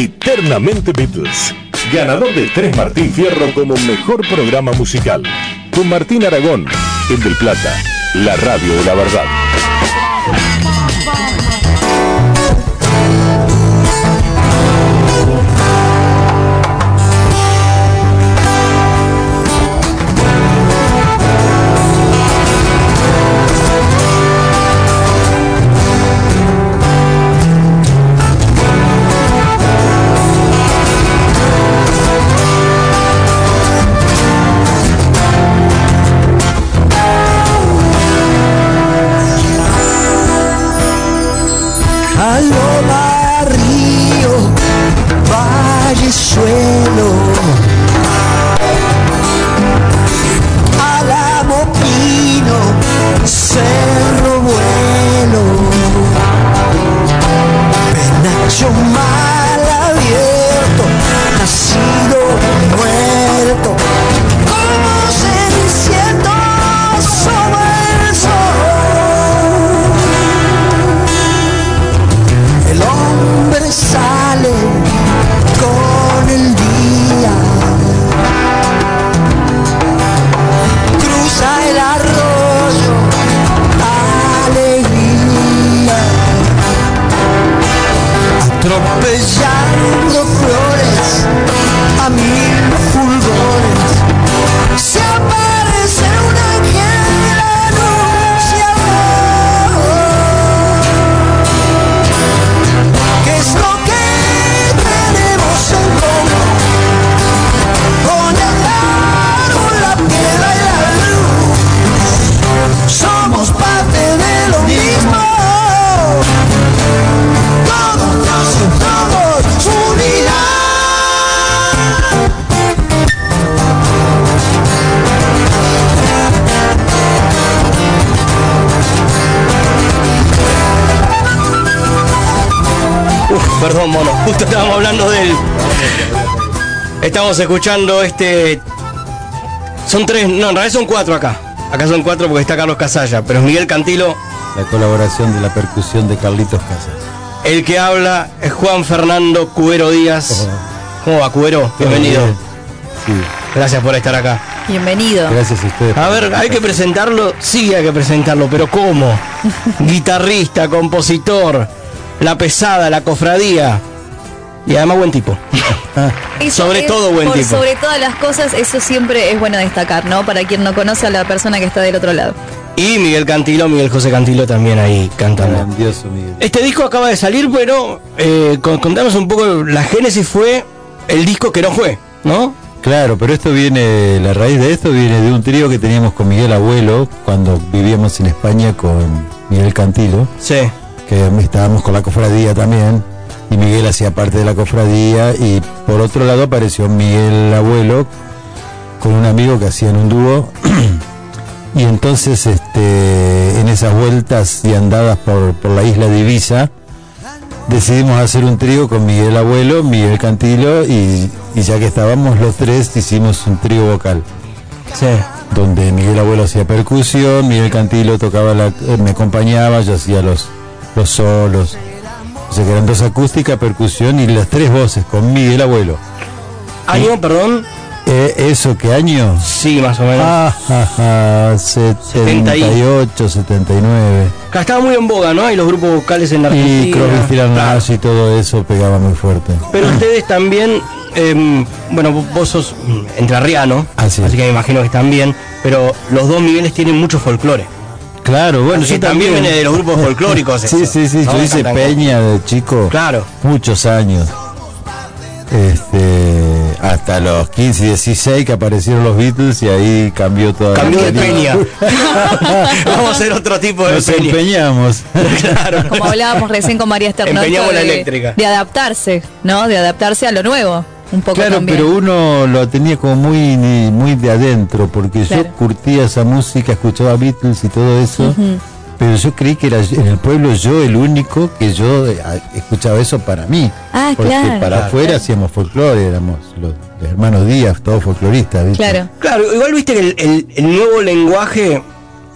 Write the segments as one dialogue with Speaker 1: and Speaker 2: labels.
Speaker 1: Eternamente Beatles. Ganador del 3 Martín Fierro como mejor programa musical. Con Martín Aragón, el del Plata, la radio de la verdad.
Speaker 2: Estamos escuchando este. Son tres, no, en realidad son cuatro acá. Acá son cuatro porque está Carlos Casalla, pero es Miguel Cantilo.
Speaker 3: La colaboración de la percusión de Carlitos Casas.
Speaker 2: El que habla es Juan Fernando Cubero Díaz. ¿Cómo va, Cubero? Bienvenido.
Speaker 3: Sí,
Speaker 2: Gracias por estar acá.
Speaker 4: Bienvenido.
Speaker 3: gracias a ustedes.
Speaker 2: A ver, hay que presentarlo, sí hay que presentarlo, pero ¿cómo? Guitarrista, compositor, la pesada, la cofradía. Y además buen tipo.
Speaker 4: Eso
Speaker 2: sobre
Speaker 4: es,
Speaker 2: todo buen
Speaker 4: por
Speaker 2: tipo.
Speaker 4: Sobre todas las cosas, eso siempre es bueno destacar, ¿no? Para quien no conoce a la persona que está del otro lado.
Speaker 2: Y Miguel Cantilo, Miguel José Cantilo también ahí cantando.
Speaker 3: Grandioso, Miguel.
Speaker 2: Este disco acaba de salir, pero eh, con- contanos un poco, la génesis fue el disco que no fue, ¿no?
Speaker 3: Claro, pero esto viene, la raíz de esto viene de un trío que teníamos con Miguel Abuelo cuando vivíamos en España con Miguel Cantilo,
Speaker 2: Sí.
Speaker 3: que estábamos con la cofradía también, y Miguel hacía parte de la cofradía, y por otro lado apareció Miguel Abuelo con un amigo que hacían un dúo, y entonces este, en esas vueltas y andadas por, por la isla de Ibiza, decidimos hacer un trío con Miguel Abuelo, Miguel Cantilo y, y ya que estábamos los tres hicimos un trío vocal
Speaker 2: Sí.
Speaker 3: donde Miguel Abuelo hacía percusión, Miguel Cantilo tocaba la, eh, me acompañaba, yo hacía los, los solos. Sea que eran dos acústicas, percusión y las tres voces con Miguel Abuelo.
Speaker 2: ¿Año, perdón?
Speaker 3: Eh, ¿Eso qué año?
Speaker 2: Sí, más o menos.
Speaker 3: Ah, ja, 78, 79.
Speaker 2: Acá estaba muy en boga, ¿no? Hay los grupos vocales en la Argentina.
Speaker 3: Y Crosby,
Speaker 2: Claro.
Speaker 3: Y todo eso pegaba muy fuerte.
Speaker 2: Pero ustedes también, em, bueno, vos- sos mm, entrerriano,
Speaker 3: Así
Speaker 2: que me imagino que están bien, pero los dos Migueles tienen mucho folclore.
Speaker 3: Claro, bueno,
Speaker 2: Así
Speaker 3: yo
Speaker 2: también viene de los grupos folclóricos.
Speaker 3: Sí,
Speaker 2: eso,
Speaker 3: sí, sí, yo hice peña de chico.
Speaker 2: Claro.
Speaker 3: Muchos años. Este, hasta los 15 y 16 que aparecieron los Beatles y ahí cambió toda la
Speaker 2: Cambió de
Speaker 3: peña.
Speaker 2: peña. Vamos a hacer otro tipo de
Speaker 3: Nos
Speaker 2: peña.
Speaker 3: empeñamos.
Speaker 2: Claro.
Speaker 4: Como hablábamos recién con María Esther Norto,
Speaker 2: Empeñamos la
Speaker 4: de,
Speaker 2: eléctrica.
Speaker 4: de adaptarse, ¿no? De adaptarse a lo nuevo, un poco
Speaker 3: Claro,
Speaker 4: también.
Speaker 3: pero uno lo tenía como muy muy de adentro, porque
Speaker 4: Claro.
Speaker 3: yo curtía esa música, escuchaba Beatles y todo eso, pero yo creí que era en el pueblo yo el único que yo eh, escuchaba eso para mí.
Speaker 4: Ah,
Speaker 3: porque
Speaker 4: claro.
Speaker 3: para
Speaker 2: Claro.
Speaker 3: afuera hacíamos folclore, éramos los, los hermanos Díaz, todos folcloristas, ¿viste?
Speaker 4: Claro.
Speaker 2: Claro, igual viste que el, el- el nuevo lenguaje.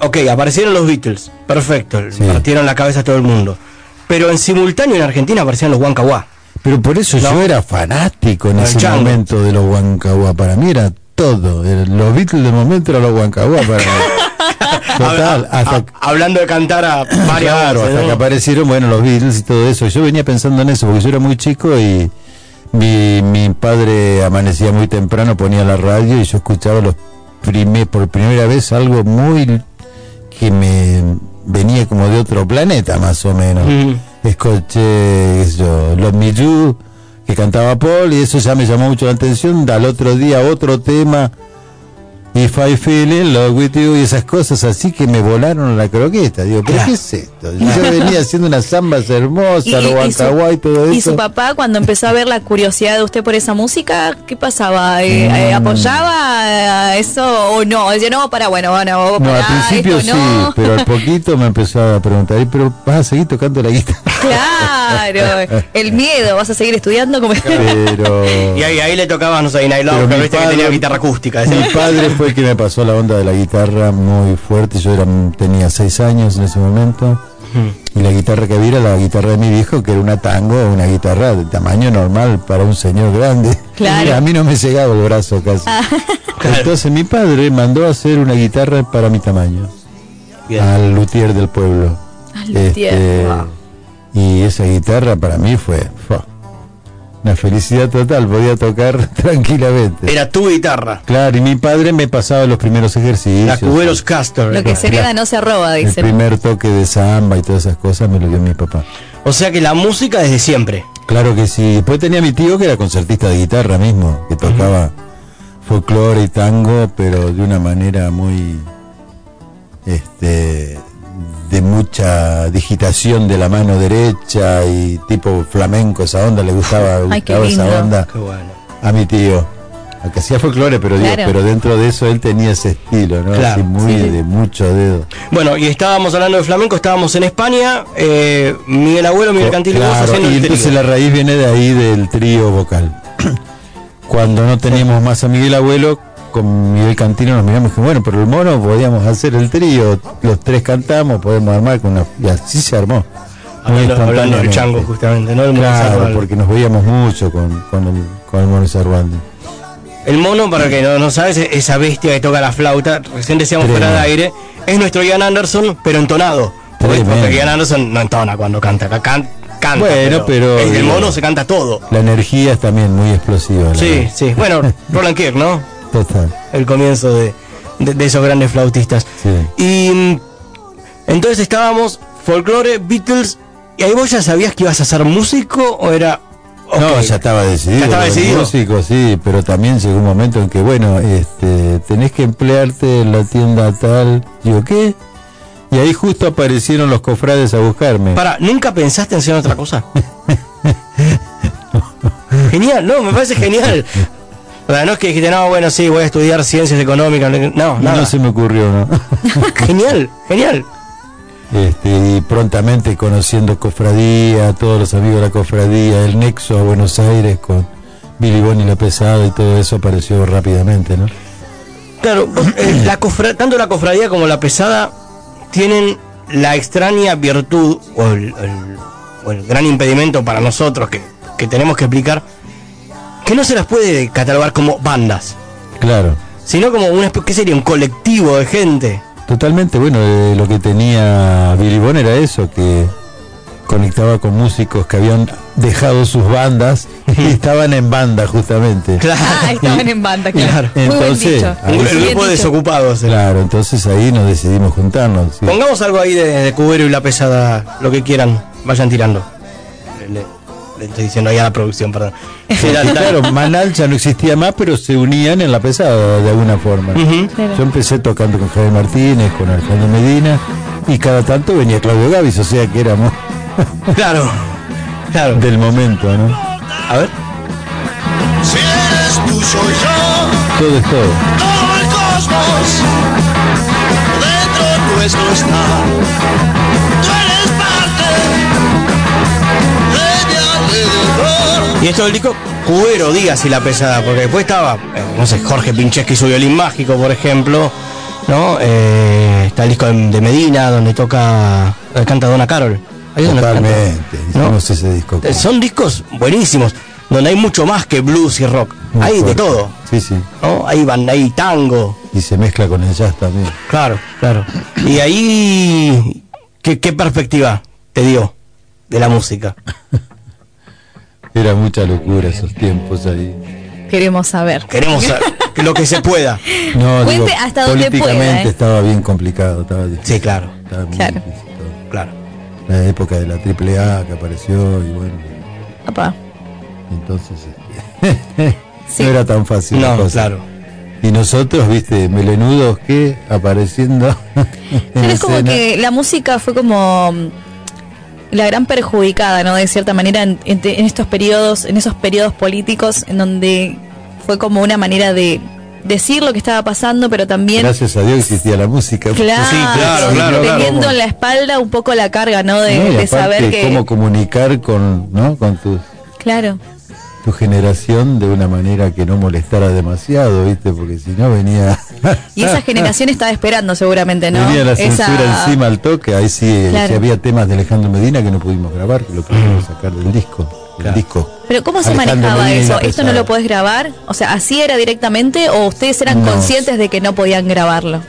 Speaker 2: Ok, aparecieron los Beatles. Perfecto.
Speaker 3: Sí.
Speaker 2: Partieron la cabeza a todo el mundo. Pero en simultáneo en Argentina aparecían los Huancahuá.
Speaker 3: Pero por eso
Speaker 2: No.
Speaker 3: yo era fanático en ese
Speaker 2: chango.
Speaker 3: momento de los Huancahuá. Para mí era todo. Los Beatles del momento eran los Huancahuá para mí. Total, hasta
Speaker 2: hablando de cantar a varias
Speaker 3: Claro, hasta
Speaker 2: ¿no?
Speaker 3: que aparecieron, bueno, los Beatles y todo eso. Yo venía pensando en eso porque yo era muy chico y mi, mi padre amanecía muy temprano, ponía la radio y yo escuchaba los prime- por primera vez algo muy que me venía como de otro planeta más o menos.
Speaker 2: Mm.
Speaker 3: Escuché, yo, Los You, que cantaba Paul y eso ya me llamó mucho la atención. Al otro día otro tema, If I Feel in Love With You y esas cosas así que me volaron la croqueta. Digo, ¿pero
Speaker 2: Claro.
Speaker 3: qué es esto? Yo venía haciendo unas zambas hermosas,
Speaker 4: Y,
Speaker 3: los
Speaker 4: y- y su,
Speaker 3: y todo
Speaker 4: y
Speaker 3: eso.
Speaker 4: su papá, cuando empezó a ver la curiosidad de usted por esa música, ¿qué pasaba? Eh,
Speaker 3: Mm.
Speaker 4: eh, ¿Apoyaba eh, eso o no? Decía, no, para, bueno, bueno, vos
Speaker 3: No, al principio
Speaker 4: esto
Speaker 3: sí,
Speaker 4: no.
Speaker 3: pero al poquito me empezó a preguntar, "¿Y pero vas a seguir tocando la guitarra?
Speaker 4: Claro, el miedo, ¿vas a seguir estudiando? Como...
Speaker 3: Pero...
Speaker 2: Y ahí, ahí le tocaba, no sé, Night
Speaker 3: Pero
Speaker 2: Love, pero
Speaker 3: mi
Speaker 2: viste que tenía guitarra acústica.
Speaker 3: Mi padre fue el que me pasó la onda de la guitarra muy fuerte. Yo era, tenía seis años en ese momento. Y la guitarra que había era la guitarra de mi viejo, que era una tango, una guitarra de tamaño normal para un señor grande.
Speaker 4: Claro.
Speaker 3: Y a mí no me llegaba el brazo casi. Entonces mi padre mandó a hacer una guitarra para mi tamaño.
Speaker 2: Bien.
Speaker 3: Al luthier del pueblo.
Speaker 4: Al luthier,
Speaker 3: Este,
Speaker 4: wow.
Speaker 3: Y esa guitarra para mí fue una felicidad total. Podía tocar tranquilamente.
Speaker 2: Era tu guitarra,
Speaker 3: Claro, y mi padre me pasaba los primeros ejercicios.
Speaker 2: la Cuberos Castor.
Speaker 4: Lo que se hereda no se roba,
Speaker 3: El
Speaker 4: dicen.
Speaker 3: primer toque de samba y todas esas cosas me lo dio mi papá.
Speaker 2: O sea que la música desde siempre.
Speaker 3: Claro que sí. Después tenía mi tío que era concertista de guitarra mismo, que tocaba folclore y tango, pero de una manera muy este mucha digitación de la mano derecha y tipo flamenco, esa onda le gustaba,
Speaker 4: Ay, qué
Speaker 3: gustaba esa onda
Speaker 2: Qué bueno.
Speaker 3: a mi tío. Aunque hacía folclore, pero digo,
Speaker 4: Claro.
Speaker 3: pero dentro de eso él tenía ese estilo, ¿no?
Speaker 2: Claro,
Speaker 3: Así muy
Speaker 4: sí.
Speaker 3: de mucho dedo.
Speaker 2: Bueno, y estábamos hablando de flamenco, estábamos en España, eh, Miguel Abuelo, Miguel Cantillo, vos
Speaker 3: Claro,
Speaker 2: haciendo
Speaker 3: y
Speaker 2: el
Speaker 3: entonces la raíz viene de ahí del trío vocal. Cuando no teníamos más a Miguel Abuelo, con Miguel Cantino nos miramos y dijimos, bueno, pero el mono podíamos hacer el trío, los tres cantamos, podemos armar con una... Y así se armó.
Speaker 2: Hablando, hablando del chango, justamente, ¿no? El mono
Speaker 3: Claro, porque nos veíamos mucho con, con el, con el mono Sarwandi.
Speaker 2: El mono, para que no, no sabes, es esa bestia que toca la flauta, recién decíamos
Speaker 3: Tremendo.
Speaker 2: fuera de aire, es nuestro Ian Anderson, pero entonado. Porque,
Speaker 3: Tremendo.
Speaker 2: porque Ian Anderson no entona cuando canta, acá can- canta.
Speaker 3: Bueno, pero-
Speaker 2: El, el mono se canta todo.
Speaker 3: La energía es también muy explosiva.
Speaker 2: Sí,
Speaker 3: verdad.
Speaker 2: sí. Bueno, Roland Kirk, ¿no?
Speaker 3: Total.
Speaker 2: El comienzo de, de- de esos grandes flautistas.
Speaker 3: Sí.
Speaker 2: Y mm, entonces estábamos, folclore, Beatles, y ahí vos ya sabías que ibas a ser músico o era...
Speaker 3: No, ya estaba decidido.
Speaker 2: Ya estaba decidido.
Speaker 3: músicos, sí, pero también llegó un momento en que, bueno, este, tenés que emplearte en la tienda tal. Digo, ¿qué? Y ahí justo aparecieron los cofrades a buscarme.
Speaker 2: Para, ¿nunca pensaste en hacer otra cosa? genial, no, me parece genial. O sea, no es que dijiste, no, bueno, sí, voy a estudiar ciencias económicas. No,
Speaker 3: no,
Speaker 2: nada.
Speaker 3: se me ocurrió, ¿no?
Speaker 2: Genial, genial.
Speaker 3: Este, y prontamente conociendo cofradía, todos los amigos de la cofradía, el nexo a Buenos Aires con Billy Bonnie la pesada y todo eso apareció rápidamente, ¿no?
Speaker 2: Claro, vos, eh, la cofra- tanto la cofradía como la pesada tienen la extraña virtud o el, el- o el gran impedimento para nosotros que, que tenemos que explicar que no se las puede catalogar como bandas,
Speaker 3: Claro.
Speaker 2: sino como una ¿qué sería? Un colectivo de gente.
Speaker 3: Totalmente, bueno, eh, lo que tenía Billy Bond era eso, que conectaba con músicos que habían dejado sus bandas y estaban en banda justamente.
Speaker 2: Claro.
Speaker 4: Ah, estaban en banda, claro. Muy buen
Speaker 3: Entonces,
Speaker 4: dicho.
Speaker 3: ahí
Speaker 2: el grupo desocupados. eh.
Speaker 3: Claro, entonces ahí nos decidimos juntarnos. sí.
Speaker 2: Pongamos algo ahí de, de Cubero y la pesada, lo que quieran, vayan tirando. Le, estoy diciendo ahí a la producción, perdón. Era
Speaker 3: claro, Manal ya no existía más, pero se unían en la pesada de alguna forma.
Speaker 4: Claro.
Speaker 3: Yo empecé tocando con Javier Martínez, con Alejandro Medina, y cada tanto venía Claudio Gavis, o sea que éramos
Speaker 2: Claro, claro.
Speaker 3: del momento, ¿no?
Speaker 2: A ver.
Speaker 5: Si eres tú, soy yo,
Speaker 3: Todo es todo.
Speaker 5: todo el cosmos dentro nuestro está.
Speaker 2: Y disco, Cubero, digas y la pesada, porque después estaba, eh, no sé, Jorge Pincheski, su violín mágico, por ejemplo, ¿no? Eh, está el disco de, de Medina, donde toca, donde canta Donna Carol. Ahí
Speaker 3: Totalmente.
Speaker 2: canta.
Speaker 3: Hicimos ese disco.
Speaker 2: Eh, Son discos buenísimos, donde hay mucho más que blues y rock.
Speaker 3: Muy
Speaker 2: hay de todo.
Speaker 3: Sí, sí.
Speaker 2: ¿no? Hay, ban- hay tango.
Speaker 3: Y se mezcla con el jazz también.
Speaker 2: Claro, claro. Y ahí, ¿qué, qué perspectiva te dio de la música?
Speaker 3: Era mucha locura esos tiempos ahí.
Speaker 4: Queremos saber.
Speaker 2: Queremos saber lo que se pueda.
Speaker 3: No,
Speaker 4: Cuente
Speaker 3: digo,
Speaker 4: hasta donde
Speaker 3: políticamente
Speaker 4: pueda, ¿eh?
Speaker 3: estaba bien complicado. Estaba difícil,
Speaker 2: Sí, claro,
Speaker 3: estaba muy
Speaker 4: Claro.
Speaker 3: difícil todo.
Speaker 2: claro.
Speaker 3: La época de la triple A que apareció y bueno,
Speaker 4: Papá.
Speaker 3: entonces
Speaker 4: Sí.
Speaker 3: no era tan fácil la
Speaker 2: No,
Speaker 3: cosa.
Speaker 2: claro.
Speaker 3: Y nosotros, viste, melenudos que apareciendo en
Speaker 4: Pero es como
Speaker 3: escena.
Speaker 4: que la música fue como la gran perjudicada, ¿no? De cierta manera en, en- en estos periodos, en esos periodos políticos en donde fue como una manera de decir lo que estaba pasando, pero también
Speaker 3: Gracias a Dios existía la música.
Speaker 4: claro,
Speaker 2: Sí, claro, claro,
Speaker 4: teniendo
Speaker 2: claro.
Speaker 4: en la espalda un poco la carga, ¿no? De, saber que
Speaker 3: cómo comunicar con, ¿no? con tu,
Speaker 4: claro.
Speaker 3: Tu generación de una manera que no molestara demasiado, ¿viste? Porque si no venía
Speaker 4: Y esa generación estaba esperando seguramente, ¿no?
Speaker 3: venía la
Speaker 4: Esa-
Speaker 3: censura encima al toque, ahí sí,
Speaker 4: Claro.
Speaker 3: sí había temas de Alejandro Medina que no pudimos grabar, que lo pudimos sacar del disco, disco.
Speaker 4: Pero ¿cómo se
Speaker 3: Alejandro
Speaker 4: manejaba
Speaker 3: Medina
Speaker 4: eso? ¿Esto no lo podés grabar? O sea, ¿así era directamente o ustedes eran
Speaker 3: No.
Speaker 4: conscientes de que no podían grabarlo?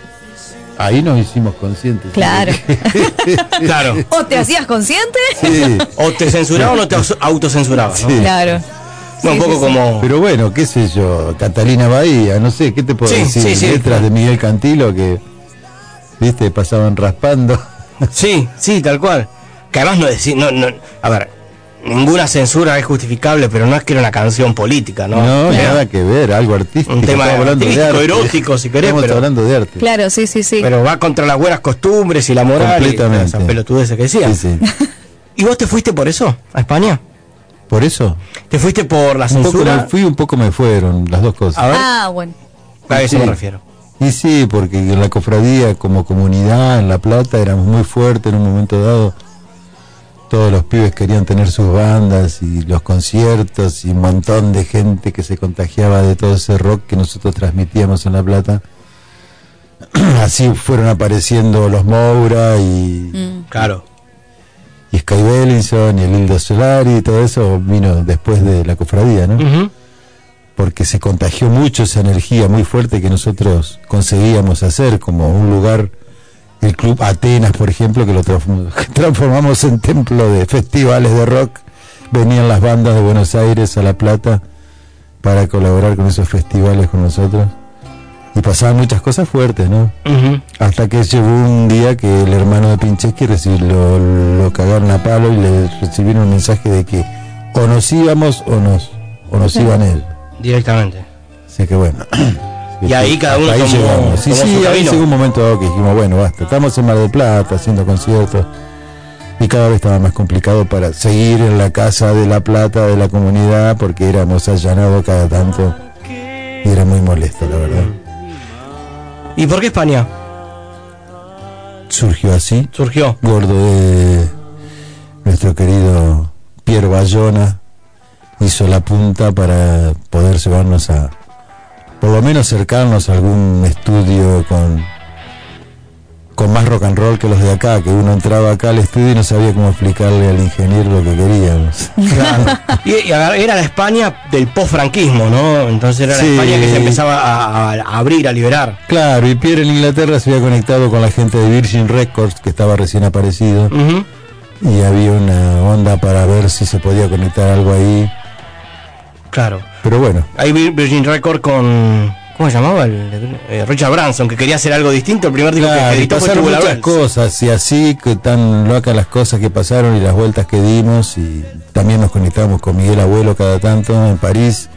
Speaker 3: Ahí nos hicimos conscientes.
Speaker 4: Claro.
Speaker 2: Claro.
Speaker 4: ¿O te hacías consciente?
Speaker 3: Sí,
Speaker 2: O te censuraban o te aus- autocensuraban, ¿no?
Speaker 3: Sí.
Speaker 4: Claro.
Speaker 2: No, un poco
Speaker 4: sí, sí.
Speaker 2: como...
Speaker 3: pero bueno, qué sé yo, Catalina Bahía, no sé, ¿qué te puedo
Speaker 2: Sí,
Speaker 3: decir?
Speaker 2: sí, sí.
Speaker 3: Letras de Miguel Cantilo que, viste, pasaban raspando.
Speaker 2: Sí, sí, tal cual. Que además no decir, no, no, a ver, ninguna censura es justificable, pero no es que era una canción política, ¿no?
Speaker 3: No, nada que ver, algo artístico.
Speaker 2: Un tema
Speaker 3: estamos hablando de arte.
Speaker 2: erótico, si querés,
Speaker 3: Estamos
Speaker 2: pero-
Speaker 3: hablando de arte.
Speaker 4: Claro, sí, sí, sí.
Speaker 2: Pero va contra las buenas costumbres y la moral y
Speaker 3: Completamente.
Speaker 2: esas pelotudeces que decían.
Speaker 3: Sí, sí.
Speaker 2: ¿Y vos te fuiste por eso a España?
Speaker 3: Por eso,
Speaker 2: ¿Te fuiste por la
Speaker 3: un poco
Speaker 2: censura?
Speaker 3: me fui, un poco me fueron, las dos cosas.
Speaker 2: A ver,
Speaker 4: Ah, bueno.
Speaker 2: a eso
Speaker 3: Sí.
Speaker 2: me refiero.
Speaker 3: Y sí, porque en la cofradía como comunidad en La Plata éramos muy fuertes en un momento dado. Todos los pibes querían tener sus bandas y los conciertos y un montón de gente que se contagiaba de todo ese rock que nosotros transmitíamos en La Plata. Así fueron apareciendo los Moura y,
Speaker 4: Mm.
Speaker 2: Claro.
Speaker 3: Y Sky Bellinson y el Hildo Solari y todo eso vino después de la cofradía, ¿no? Porque se contagió mucho esa energía muy fuerte que nosotros conseguíamos hacer, como un lugar, el Club Atenas, por ejemplo, que lo transform- transformamos en templo de festivales de rock. Venían las bandas de Buenos Aires a La Plata para colaborar con esos festivales con nosotros. Y pasaban muchas cosas fuertes, ¿no? Hasta que llegó un día que el hermano de Pincheski lo, lo cagaron a palo y le recibieron un mensaje de que o nos íbamos o nos, o nos iban él.
Speaker 2: Directamente.
Speaker 3: Así que bueno.
Speaker 2: Y ahí cada uno
Speaker 3: ahí
Speaker 2: tomó-
Speaker 3: llegamos. Sí,
Speaker 2: tomó su
Speaker 3: sí, ahí llegó un momento dado que dijimos, bueno, basta, estamos en Mar del Plata haciendo conciertos y cada vez estaba más complicado para seguir en la casa de La Plata de la comunidad porque éramos allanados cada tanto y era muy molesto, la verdad.
Speaker 2: ¿Y por qué España
Speaker 3: Surgió así,
Speaker 2: surgió?
Speaker 3: gordo de nuestro querido Piero Bayona hizo la punta para poder llevarnos a, por lo menos acercarnos a algún estudio con, con más rock and roll que los de acá, que uno entraba acá al estudio y no sabía cómo explicarle al ingeniero lo que queríamos.
Speaker 2: Claro. Y, era la España del post-franquismo, ¿no? Entonces era
Speaker 3: Sí.
Speaker 2: la España que se empezaba a, abrir, a liberar.
Speaker 3: Claro, y Pierre en Inglaterra se había conectado con la gente de Virgin Records, que estaba recién aparecido, y había una onda para ver si se podía conectar algo ahí.
Speaker 2: Claro.
Speaker 3: Pero bueno,
Speaker 2: Ahí Vir- Virgin Record con. ¿Cómo se llamaba? El, eh, Richard Branson, que quería hacer algo distinto. El primer disco
Speaker 3: Claro,
Speaker 2: que editó fue
Speaker 3: muchas cosas y así que tan locas las cosas que pasaron y las vueltas que dimos y también nos conectamos con Miguel Abuelo cada tanto en París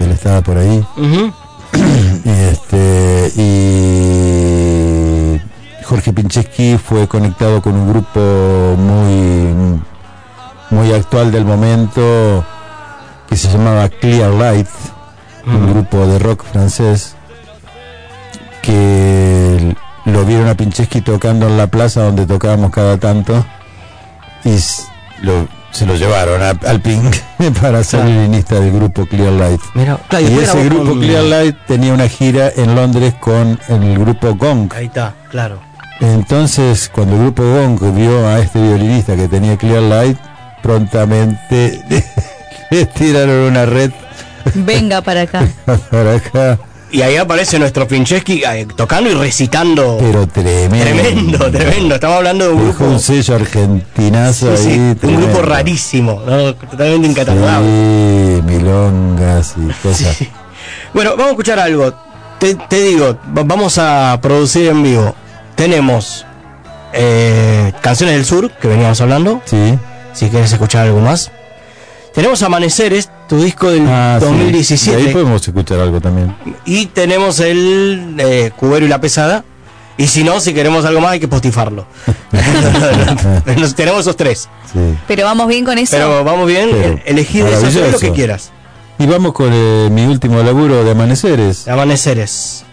Speaker 3: él estaba por ahí y este y Jorge Pincheski fue conectado con un grupo muy muy actual del momento que se llamaba Clear Light un grupo de rock francés que lo vieron a Pincheski tocando en la plaza donde tocábamos cada tanto y lo- se lo llevaron a- al Pink para ser violinista del grupo Clear Light.
Speaker 2: Mira, claro,
Speaker 3: Y ese grupo
Speaker 2: con-
Speaker 3: Clear Light tenía una gira en Londres con el grupo Gong,
Speaker 2: Ahí está, claro.
Speaker 3: Entonces, cuando el grupo Gong vio a este violinista que tenía Clear Light, prontamente le tiraron una red
Speaker 4: Venga para acá.
Speaker 3: para acá.
Speaker 2: Y ahí aparece nuestro Pincheski eh, tocando y recitando.
Speaker 3: Pero tremendo.
Speaker 2: Tremendo, tremendo. Estamos hablando de un
Speaker 3: Dejó
Speaker 2: grupo.
Speaker 3: un sello argentinazo
Speaker 2: Sí, sí,
Speaker 3: ahí.
Speaker 2: un grupo rarísimo, ¿no? totalmente incatalogable.
Speaker 3: Sí, milongas y cosas.
Speaker 2: Sí. Bueno, vamos a escuchar algo. Te, te digo, va- vamos a producir en vivo. Tenemos eh, Canciones del Sur, que veníamos hablando.
Speaker 3: Sí.
Speaker 2: Si quieres escuchar algo más. Tenemos Amaneceres, tu disco del
Speaker 3: Ah, sí. De
Speaker 2: 2017.
Speaker 3: ahí podemos escuchar algo también.
Speaker 2: Y tenemos el eh, Cubero y la Pesada. Y si no, si queremos algo más, hay que postifarlo. Nos- tenemos esos tres.
Speaker 3: Sí.
Speaker 4: Pero vamos bien con eso.
Speaker 2: Pero vamos bien, elegí de esos tres lo que quieras.
Speaker 3: Y vamos con eh, mi último laburo de Amaneceres.
Speaker 2: Amaneceres.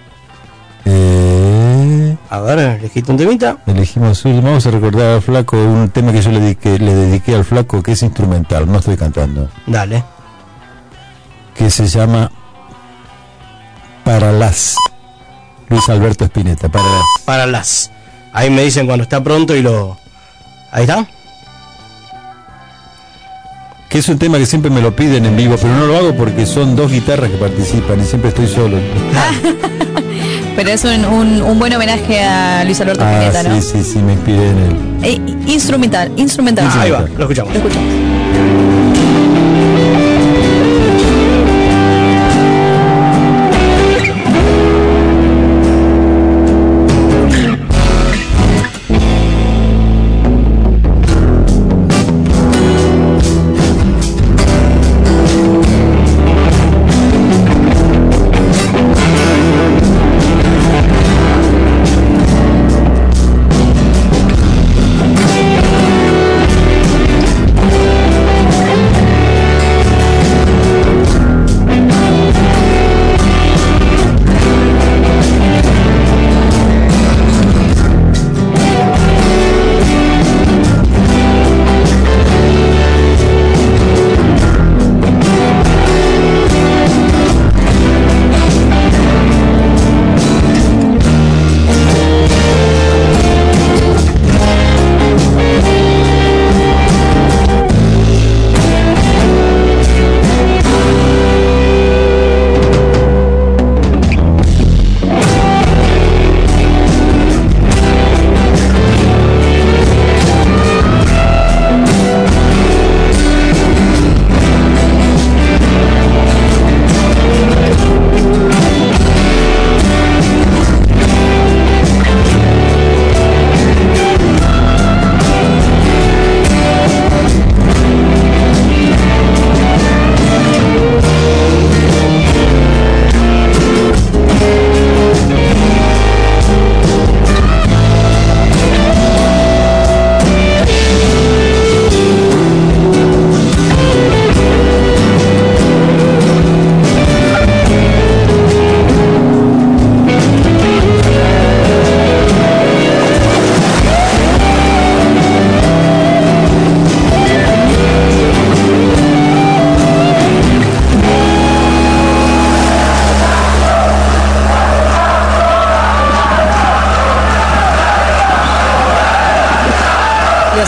Speaker 3: Eh,
Speaker 2: A ver, elegiste un temita.
Speaker 3: elegimos un- vamos a recordar al flaco un tema que yo le dediqué, le dediqué al flaco que es instrumental, no estoy cantando,
Speaker 2: Dale.
Speaker 3: que se llama Para las Luis Alberto Spinetta, para las.
Speaker 2: Para las. Ahí me dicen cuando está pronto y lo. Ahí está.
Speaker 3: Que es un tema que siempre me lo piden en vivo, pero no lo hago porque son dos guitarras que participan y siempre estoy solo.
Speaker 4: Pero es un, un, un buen homenaje a Luis Alberto
Speaker 3: Ah,
Speaker 4: Spinetta, ¿no?
Speaker 3: sí, sí, sí, me inspiré en él.
Speaker 4: Eh, instrumental, instrumental.
Speaker 2: Ahí va, lo escuchamos.
Speaker 4: Lo escuchamos.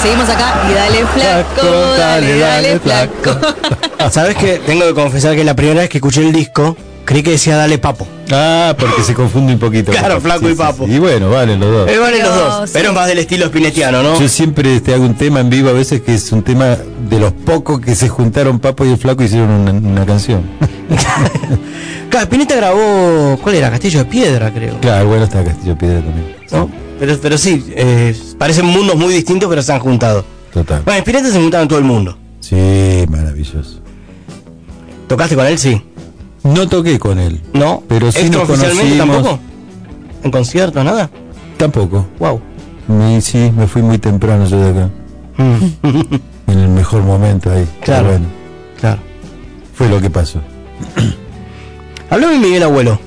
Speaker 4: Seguimos acá y dale flaco, dale, dale flaco.
Speaker 2: ¿Sabes qué? Tengo que confesar que la primera vez que escuché el disco, creí que decía Dale Papo.
Speaker 3: Ah, porque se confunde un poquito.
Speaker 2: Claro, flaco y papo.
Speaker 3: Y bueno, vale, los dos.
Speaker 2: Eh, valen los
Speaker 4: Pero,
Speaker 2: dos,
Speaker 4: sí.
Speaker 2: pero es más del estilo spinetiano, ¿no?
Speaker 3: Yo siempre te hago un tema en vivo a veces que es un tema de los pocos que se juntaron Papo y el Flaco y hicieron una, una canción.
Speaker 2: Claro, Spinetta grabó, ¿cuál era? Castillo de Piedra, creo.
Speaker 3: Claro, bueno está Castillo Piedra también.
Speaker 2: ¿no? Pero, pero sí, eh, parecen mundos muy distintos, pero se han juntado.
Speaker 3: Total.
Speaker 2: Bueno, Spinetta se juntaron en todo el mundo.
Speaker 3: Sí, maravilloso.
Speaker 2: ¿Tocaste con él? Sí.
Speaker 3: No toqué con él.
Speaker 2: ¿No?
Speaker 3: Pero sí nos
Speaker 2: ¿Extraoficialmente
Speaker 3: conocimos.
Speaker 2: tampoco? ¿En conciertos, nada?
Speaker 3: Tampoco.
Speaker 2: Wow.
Speaker 3: Me- sí, me fui muy temprano yo de acá. En el mejor momento ahí.
Speaker 2: Claro.
Speaker 3: Bueno,
Speaker 2: claro.
Speaker 3: fue lo que pasó.
Speaker 2: Habló mi Miguel Abuelo.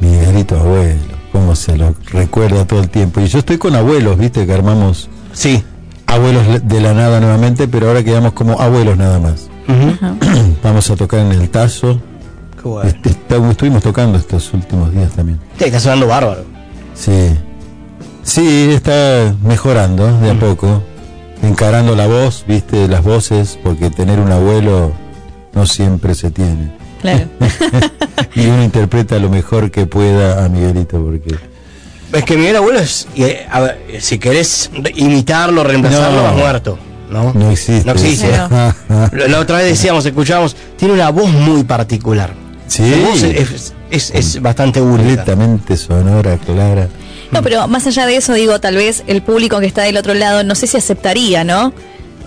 Speaker 3: Miguelito abuelo, cómo se lo recuerda todo el tiempo. Y yo estoy con abuelos, viste, que armamos
Speaker 2: Sí.
Speaker 3: abuelos de la nada nuevamente, pero ahora quedamos como abuelos nada más. Vamos a tocar en el Tazo.
Speaker 2: Qué bueno.
Speaker 3: Este, estuvimos tocando estos últimos días también.
Speaker 2: Sí, está sonando bárbaro.
Speaker 3: Sí. Sí, está mejorando de a poco, encarando la voz, viste, las voces, porque tener un abuelo no siempre se tiene.
Speaker 4: Claro.
Speaker 3: y uno interpreta lo mejor que pueda a Miguelito, porque
Speaker 2: Es que Miguel Abuelo es, y, a ver, si querés imitarlo, reemplazarlo,
Speaker 3: No.
Speaker 2: vas muerto. ¿no?
Speaker 3: no existe.
Speaker 2: No existe.
Speaker 4: Claro.
Speaker 2: La la otra vez decíamos, escuchábamos, tiene una voz muy particular.
Speaker 3: Sí.
Speaker 2: Su voz es, es- es bastante única.
Speaker 3: Completamente sonora, clara.
Speaker 4: No, pero más allá de eso, digo, tal vez el público que está del otro lado, no sé si aceptaría, ¿no?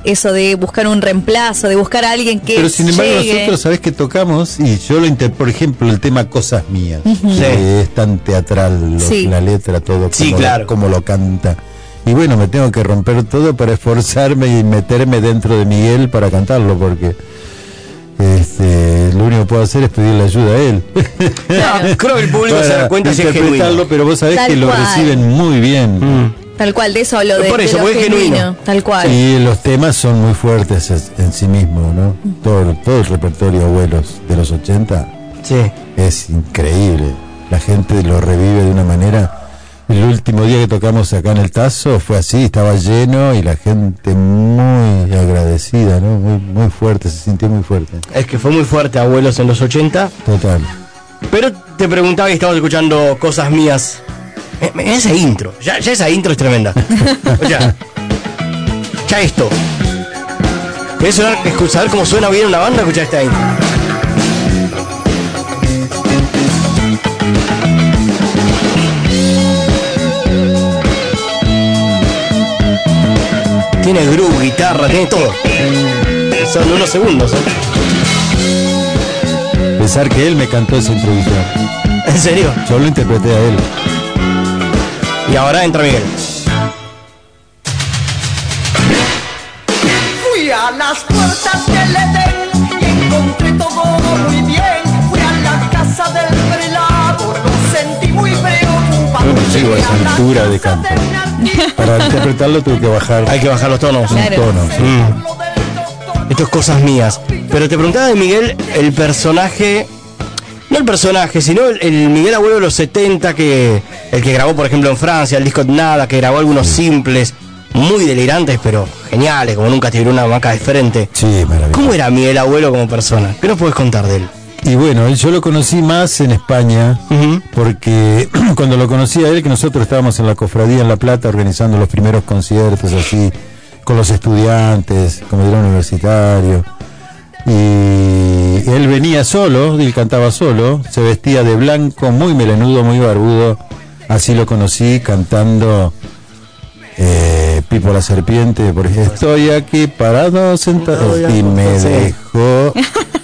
Speaker 4: Eso de buscar un reemplazo, de buscar a alguien que.
Speaker 3: Pero sin embargo
Speaker 4: llegue.
Speaker 3: nosotros sabés que tocamos y yo lo inter por ejemplo el tema Cosas Mías, que es tan teatral lo-
Speaker 4: Sí.
Speaker 3: la letra, todo
Speaker 2: Sí,
Speaker 3: como,
Speaker 2: claro.
Speaker 3: lo, como lo canta. Y bueno, me tengo que romper todo para esforzarme y meterme dentro de Miguel para cantarlo porque este, lo único que puedo hacer es pedirle ayuda a él.
Speaker 2: No, creo que el público se da cuenta si es genuino.
Speaker 3: interpretarlo, pero vos sabés
Speaker 4: Tal
Speaker 3: que lo
Speaker 4: cual.
Speaker 3: reciben muy bien.
Speaker 2: Mm.
Speaker 4: Tal cual, de eso hablo de,
Speaker 2: Por
Speaker 4: de
Speaker 2: eso,
Speaker 4: lo
Speaker 2: es genuino.
Speaker 4: Tal cual.
Speaker 3: Y los temas son muy fuertes es- en sí mismos, ¿no? Todo, todo el repertorio abuelos de los 80
Speaker 2: Sí.
Speaker 3: es increíble. La gente lo revive de una manera. El último día que tocamos acá en el Tazo fue así, estaba lleno y la gente muy agradecida, ¿no? Muy, muy fuerte, se sintió muy fuerte.
Speaker 2: Es que fue muy fuerte, abuelos, en los 80.
Speaker 3: Total.
Speaker 2: Pero te preguntaba y estabas escuchando cosas mías. Eh, Esa intro, ya, ya esa intro es tremenda. O sea, ya esto. ¿Querés sonar- saber cómo suena bien una banda? Escucha esta intro. Tiene groove, guitarra, tiene todo. Son unos segundos, ¿eh?
Speaker 3: Pensar que él me cantó esa introducción.
Speaker 2: ¿En serio?
Speaker 3: Yo lo interpreté a él.
Speaker 2: Y ahora entra Miguel.
Speaker 5: Fui a las puertas del Edén y encontré todo muy bien. Fui a la casa del prelado, lo sentí muy preocupado.
Speaker 3: Yo no llego a esa altura de
Speaker 5: Bernardino,
Speaker 3: Para interpretarlo tuve que bajar
Speaker 2: Hay que bajar los tonos.
Speaker 4: Claro.
Speaker 3: tono.
Speaker 2: Mm.
Speaker 5: lo del doctor.
Speaker 2: Esto es cosas mías. Pero te preguntaba de Miguel el personaje. No el personaje, sino el, el Miguel Abuelo de los 70, que el que grabó, por ejemplo, en Francia, el disco Nada, que grabó algunos simples, muy delirantes, pero geniales, como nunca te una maca de frente.
Speaker 3: Sí, maravilloso.
Speaker 2: ¿Cómo era Miguel Abuelo como persona? ¿Qué nos puedes contar de él?
Speaker 3: Y bueno, yo lo conocí más en España, porque cuando lo conocí a él, que nosotros estábamos en la cofradía en La Plata organizando los primeros conciertos así, con los estudiantes, como era universitario. Y él venía solo, él cantaba solo, se vestía de blanco, muy melenudo, muy barbudo. Así lo conocí cantando eh, Pipo la Serpiente, por ejemplo. Estoy aquí parado sentado y me dejó,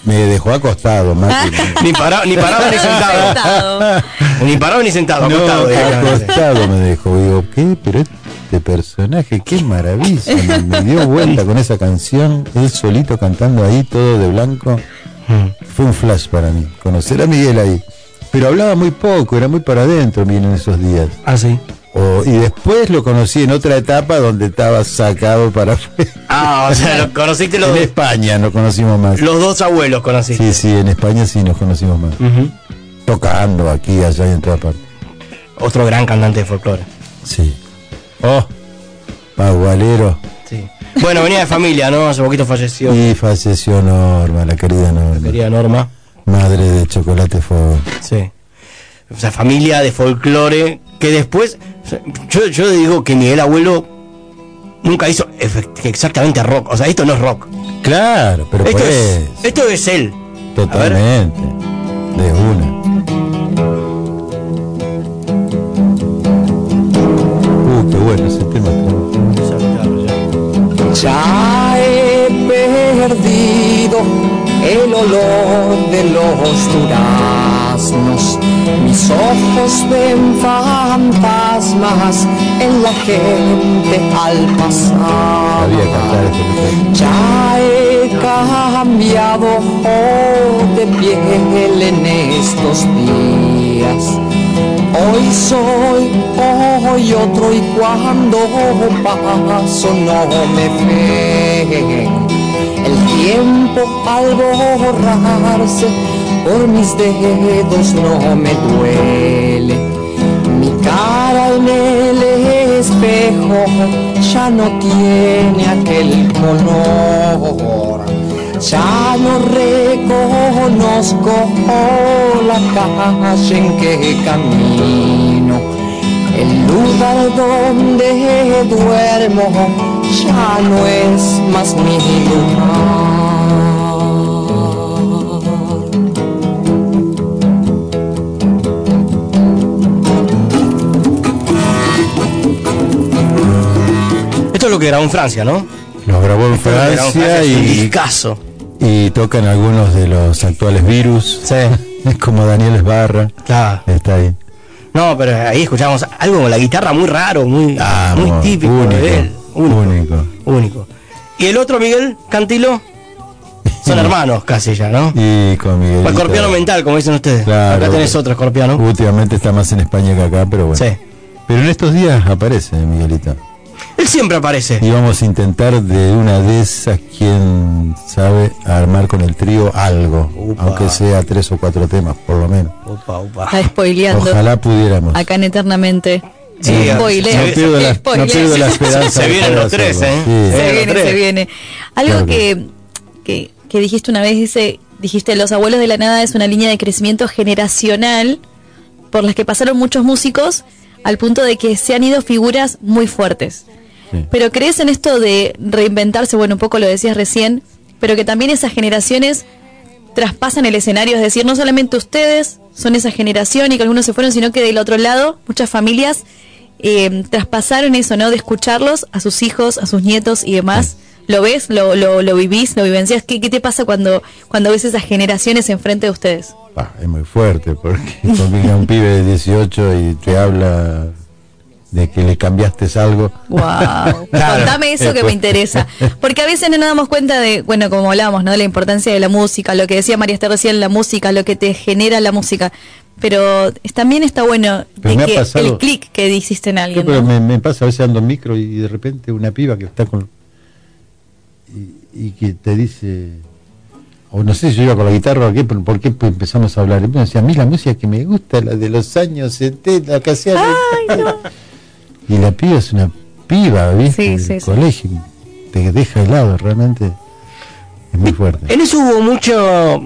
Speaker 3: me dejó acostado, Mati.
Speaker 2: Ni, parado, ni parado ni sentado. Ni parado ni sentado,
Speaker 3: No,
Speaker 2: acostado.
Speaker 3: acostado me dejó. Digo, ¿qué? Pero este personaje, qué maravilla. Me, me dio vuelta con esa canción, él solito cantando ahí, todo de blanco. Fue un flash para mí, conocer a Miguel ahí. Pero hablaba muy poco, era muy para adentro, Miguel, en esos días.
Speaker 2: Ah, sí.
Speaker 3: O- y después lo conocí en otra etapa donde estaba sacado para.
Speaker 2: Ah, o sea, lo- conociste los,
Speaker 3: En España nos conocimos más.
Speaker 2: los dos abuelos, conociste.
Speaker 3: Sí, sí, en España sí nos conocimos más.
Speaker 2: Ujú.
Speaker 3: Tocando aquí, allá y en todas partes.
Speaker 2: Otro gran cantante de folclore.
Speaker 3: Sí. Oh, Pagualero.
Speaker 2: Sí. Bueno, venía de familia, ¿no? Hace poquito falleció.
Speaker 3: Y falleció Norma, la querida Norma.
Speaker 2: Querida Norma.
Speaker 3: Madre de Chocolate Fuego.
Speaker 2: Sí. O sea, familia de folclore que después. o sea, yo, yo digo que Miguel Abuelo nunca hizo exactamente rock. O sea, esto no es rock.
Speaker 3: Claro, pero
Speaker 2: Esto
Speaker 3: pues,
Speaker 2: es, esto es él.
Speaker 3: totalmente. De una. Uh, qué bueno ese tema.
Speaker 5: Ya he perdido el olor de los duraznos. Mis ojos ven fantasmas en la gente al pasar. Ya he cambiado oh, de piel en estos días. Hoy soy, hoy otro y cuando paso no me ven. Tiempo al borrarse por mis dedos no me duele. Mi cara en el espejo ya no tiene aquel color. Ya no reconozco la calle en que camino, el lugar donde duermo ya no es más mi lugar.
Speaker 2: Esto es lo que grabó en Francia, ¿no?
Speaker 3: Lo grabó en
Speaker 2: es grabó
Speaker 3: Francia
Speaker 2: es
Speaker 3: y,
Speaker 2: discazo.
Speaker 3: y tocan algunos de los actuales virus,
Speaker 2: Sí,
Speaker 3: como Daniel Esbarra.
Speaker 2: claro.
Speaker 3: Está ahí.
Speaker 2: No, pero ahí escuchamos algo con la guitarra muy raro, muy,
Speaker 3: Ah,
Speaker 2: muy típico
Speaker 3: único,
Speaker 2: de él. Único,
Speaker 3: único.
Speaker 2: único. Y el otro, Miguel Cantilo, son hermanos casi ya, ¿no?
Speaker 3: Y con Miguelito.
Speaker 2: Escorpiano mental, como dicen ustedes.
Speaker 3: Claro.
Speaker 2: Acá tenés otro escorpiano.
Speaker 3: Últimamente está más en España que acá, pero bueno.
Speaker 2: Sí.
Speaker 3: Pero en estos días aparece Miguelito.
Speaker 2: Él siempre aparece.
Speaker 3: Y vamos a intentar de una de esas, quien sabe, armar con el trío algo.
Speaker 2: Upa.
Speaker 3: Aunque sea tres o cuatro temas, por lo menos.
Speaker 2: Upa, upa.
Speaker 4: Está spoileando.
Speaker 3: Ojalá pudiéramos.
Speaker 4: Acá en Eternamente.
Speaker 2: Sí,
Speaker 4: Spoileo.
Speaker 2: no
Speaker 3: pierdo la- no
Speaker 4: Spoileo.
Speaker 3: pierdo la esperanza
Speaker 2: Se vienen los tres,
Speaker 3: hacerlo.
Speaker 2: ¿eh?
Speaker 3: Sí.
Speaker 2: Se
Speaker 4: viene,
Speaker 2: tres.
Speaker 4: se viene. Algo
Speaker 3: Claro
Speaker 4: que, que, que dijiste una vez, dice, dijiste, los abuelos de la nada es una línea de crecimiento generacional por las que pasaron muchos músicos al punto de que se han ido figuras muy fuertes.
Speaker 3: Sí.
Speaker 4: Pero crees en esto de reinventarse, bueno, un poco lo decías recién, pero que también esas generaciones traspasan el escenario, es decir, no solamente ustedes son esa generación y que algunos se fueron, sino que del otro lado muchas familias eh, traspasaron eso, ¿no? De escucharlos a sus hijos, a sus nietos y demás. ¿Lo ves? ¿Lo, lo, lo vivís? ¿Lo vivencias? ¿Qué, ¿Qué te pasa cuando, cuando ves esas generaciones enfrente de ustedes?
Speaker 3: Ah, es muy fuerte, porque un pibe de 18 y te habla de que le cambiaste algo.
Speaker 4: Wow. Contame eso que me interesa. Porque a veces no nos damos cuenta de, bueno, como hablábamos, ¿no? De la importancia de la música, lo que decía María Esther recién, la música, lo que te genera la música. Pero también está bueno de que
Speaker 3: pasado-
Speaker 4: el clic que hiciste en
Speaker 3: Yo,
Speaker 4: alguien.
Speaker 3: pero
Speaker 4: ¿no?
Speaker 3: me, me pasa a veces ando en micro y de repente una piba que está con. y, y que te dice. O no sé si yo iba con la guitarra o qué, pero ¿por qué empezamos a hablar? Y me decía, a mí la música que me gusta, la de los años 70, que hacía. Y la piba es una piba, ¿viste?
Speaker 4: Sí,
Speaker 3: El
Speaker 4: sí, sí.
Speaker 3: colegio. Te deja helado, realmente. Es muy fuerte.
Speaker 2: En eso hubo mucho.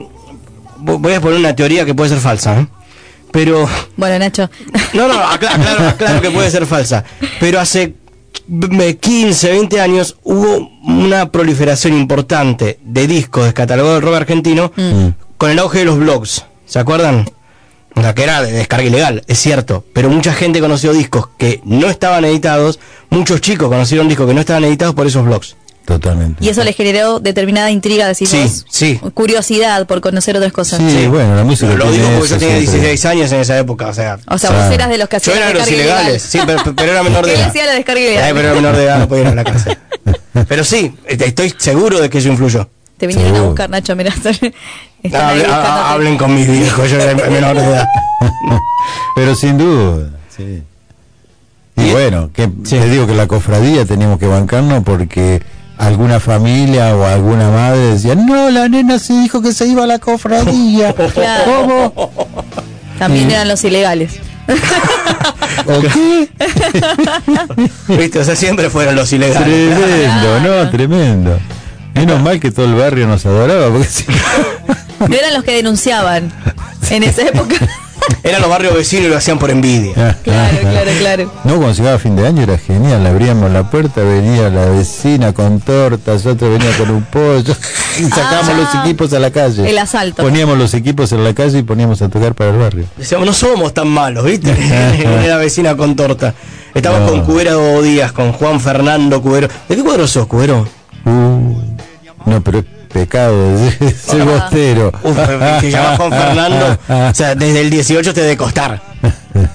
Speaker 2: vo- Voy a poner una teoría que puede ser falsa, ¿eh? Pero.
Speaker 4: Bueno, Nacho.
Speaker 2: No, no, acla- aclaro, aclaro que puede ser falsa. Pero hace v- 15, 20 años hubo una proliferación importante de discos descatalogados del rock argentino
Speaker 3: Mm.
Speaker 2: con el auge de los blogs. ¿Se acuerdan? La que era de descarga ilegal, es cierto. Pero mucha gente conoció discos que no estaban editados. Muchos chicos conocieron discos que no estaban editados por esos blogs.
Speaker 3: Totalmente.
Speaker 4: Y eso le generó determinada intriga, decís
Speaker 2: Sí,
Speaker 4: vos.
Speaker 2: sí.
Speaker 4: Curiosidad por conocer otras cosas.
Speaker 3: Sí, bueno, la música.
Speaker 2: Lo, digo porque yo tenía
Speaker 3: siempre.
Speaker 2: 16 años en esa época, o sea.
Speaker 4: O sea, vos eras de los que
Speaker 2: Yo
Speaker 4: hacían
Speaker 2: era de los ilegales, sí, pero, pero era menor de edad.
Speaker 4: hacía la descarga ilegal.
Speaker 2: Ay, pero era menor de edad, no podía ir a la cárcel. Pero sí, este, estoy seguro de que eso influyó.
Speaker 4: Te vinieron a buscar, Nacho, mirá. están ahí
Speaker 2: Hable- a-
Speaker 4: buscándote.
Speaker 2: a- hablen con mis viejos, yo era menor de edad.
Speaker 3: Pero sin duda, sí. Y
Speaker 2: Y-
Speaker 3: bueno, que
Speaker 2: Sí.
Speaker 3: les digo que la cofradía teníamos que bancarnos porque alguna familia o alguna madre decía, no, la nena se dijo que se iba a la cofradía.
Speaker 4: Claro.
Speaker 3: ¿Cómo?
Speaker 4: También eran los ilegales.
Speaker 3: ¿O qué?
Speaker 2: ¿Viste? O sea, siempre fueron los ilegales.
Speaker 3: Tremendo, no, tremendo. Menos mal que todo el barrio nos adoraba, porque si
Speaker 4: No eran los que denunciaban en esa época.
Speaker 2: Eran los barrios vecinos y lo hacían por envidia.
Speaker 4: Claro, claro, claro.
Speaker 3: No, cuando llegaba fin de año era genial, abríamos la puerta, venía la vecina con tortas, otro venía con un pollo, y sacábamos
Speaker 4: Ah.
Speaker 3: los equipos a la calle.
Speaker 4: El asalto.
Speaker 3: Poníamos los equipos en la calle y poníamos a tocar para el barrio.
Speaker 2: Decíamos, no somos tan malos, ¿viste? Era vecina con torta. Estamos
Speaker 3: No.
Speaker 2: con Cubero Díaz, con Juan Fernando Cubero. ¿De qué cuadro sos, Cubero?
Speaker 3: Uh, no, pero pecado, soy bostero.
Speaker 2: Uf, que llama Juan Fernando. O sea, desde el 18 te de costar.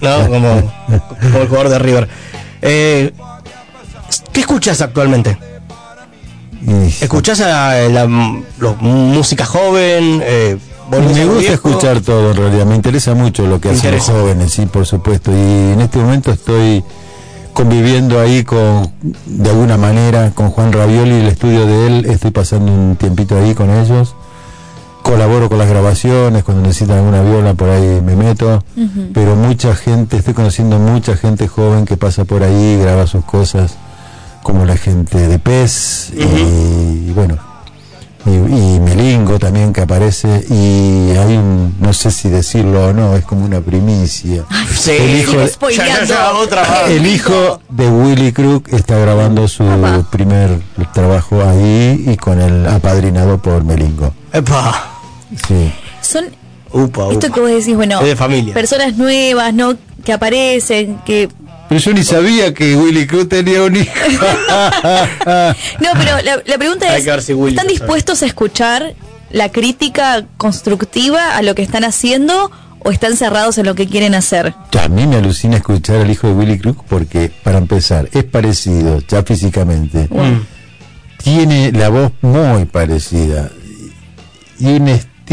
Speaker 2: ¿No? Como, como el jugador de River. Eh, ¿Qué escuchas actualmente? ¿Escuchás a la, música joven? Eh,
Speaker 3: Me gusta
Speaker 2: viejo?
Speaker 3: escuchar todo en realidad, me interesa mucho lo que hacen los jóvenes, sí, por supuesto. Y en este momento estoy conviviendo ahí con, de alguna manera, con Juan Ravioli, el estudio de él, estoy pasando un tiempito ahí con ellos. colaboro con las grabaciones, cuando necesitan alguna viola por ahí me meto, pero mucha gente, estoy conociendo mucha gente joven que pasa por ahí, graba sus cosas, como la gente de PES, y, y bueno, y, y Melingo también que aparece, y hay un, no sé si decirlo o no, es como una primicia.
Speaker 2: Sí,
Speaker 3: El hijo de-
Speaker 2: ya, ya, ya, otra más.
Speaker 3: El hijo de Willy Crook está grabando su
Speaker 4: Papá.
Speaker 3: primer trabajo ahí y con el apadrinado por Melingo.
Speaker 2: Epa.
Speaker 3: Sí.
Speaker 4: Son
Speaker 2: Upa, upa.
Speaker 4: esto que vos decís, bueno,
Speaker 2: de familia.
Speaker 4: personas nuevas, ¿no? Que aparecen, que
Speaker 3: Pero yo ni sabía que Willy Crook tenía un hijo.
Speaker 4: No, pero la, la pregunta es, ¿están dispuestos a escuchar la crítica constructiva a lo que están haciendo o están cerrados en lo que quieren hacer?
Speaker 3: a mí me alucina escuchar al hijo de Willy Crook porque, para empezar, es parecido ya físicamente.
Speaker 2: Mm.
Speaker 3: Tiene la voz muy parecida y un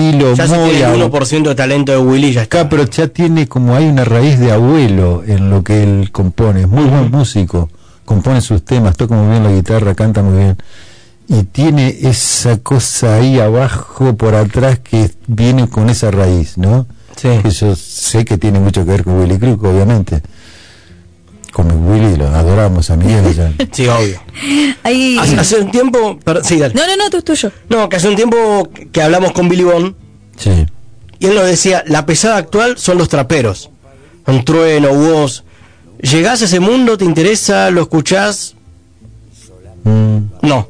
Speaker 3: estilo
Speaker 2: Ya
Speaker 3: muy
Speaker 2: tiene el
Speaker 3: agu-
Speaker 2: 1% de talento de Willy, ya está.
Speaker 3: pero ya tiene como hay una raíz de abuelo en lo que él compone. Es muy buen músico, compone sus temas, toca muy bien la guitarra, canta muy bien. Y tiene esa cosa ahí abajo, por atrás, que viene con esa raíz, ¿no?
Speaker 2: Sí.
Speaker 3: Que yo sé que tiene mucho que ver con Willy Crook, obviamente. Con Willy lo adoramos a Miguel allá.
Speaker 2: Sí, obvio.
Speaker 4: Ahí...
Speaker 2: Hace, hace un tiempo. per- sí, dale.
Speaker 4: No, no, no, tú es tuyo.
Speaker 2: No, que hace un tiempo que hablamos con Billy Bond
Speaker 3: Sí.
Speaker 2: y él nos decía: la pesada actual son los traperos. Con trueno, voz. ¿Llegás a ese mundo? ¿Te interesa? ¿Lo escuchás?
Speaker 3: Mm,
Speaker 2: No.